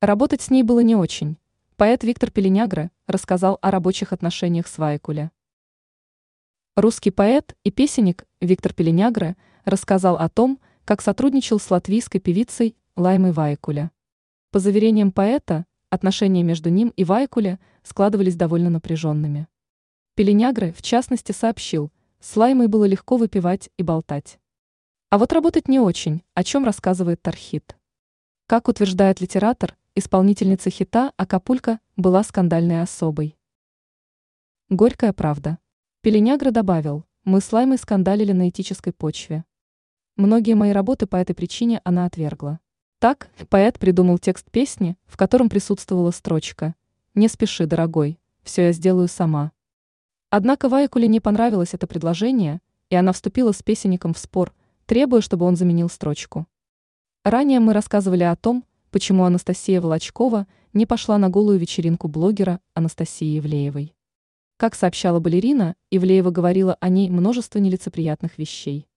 Работать с ней было не очень. Поэт Виктор Пеленягра рассказал о рабочих отношениях с Вайкуле. Русский поэт и песенник Виктор Пеленягра рассказал о том, как сотрудничал с латвийской певицей Лаймой Вайкуле. По заверениям поэта, отношения между ним и Вайкуле складывались довольно напряженными. Пеленягры, в частности, сообщил, с Лаймой было легко выпивать и болтать. А вот работать не очень, о чем рассказывает Тархит. Как утверждает литератор, исполнительница хита Акапулька была скандальной особой. Горькая правда. Пеленягра добавил, мы с Лаймой скандалили на этической почве. Многие мои работы по этой причине она отвергла. Так, поэт придумал текст песни, в котором присутствовала строчка «Не спеши, дорогой, все я сделаю сама». Однако Вайкуле не понравилось это предложение, и она вступила с песенником в спор, требуя, чтобы он заменил строчку. Ранее мы рассказывали о том, почему Анастасия Волочкова не пошла на голую вечеринку блогера Анастасии Ивлеевой. Как сообщала балерина, Ивлеева говорила о ней множество нелицеприятных вещей.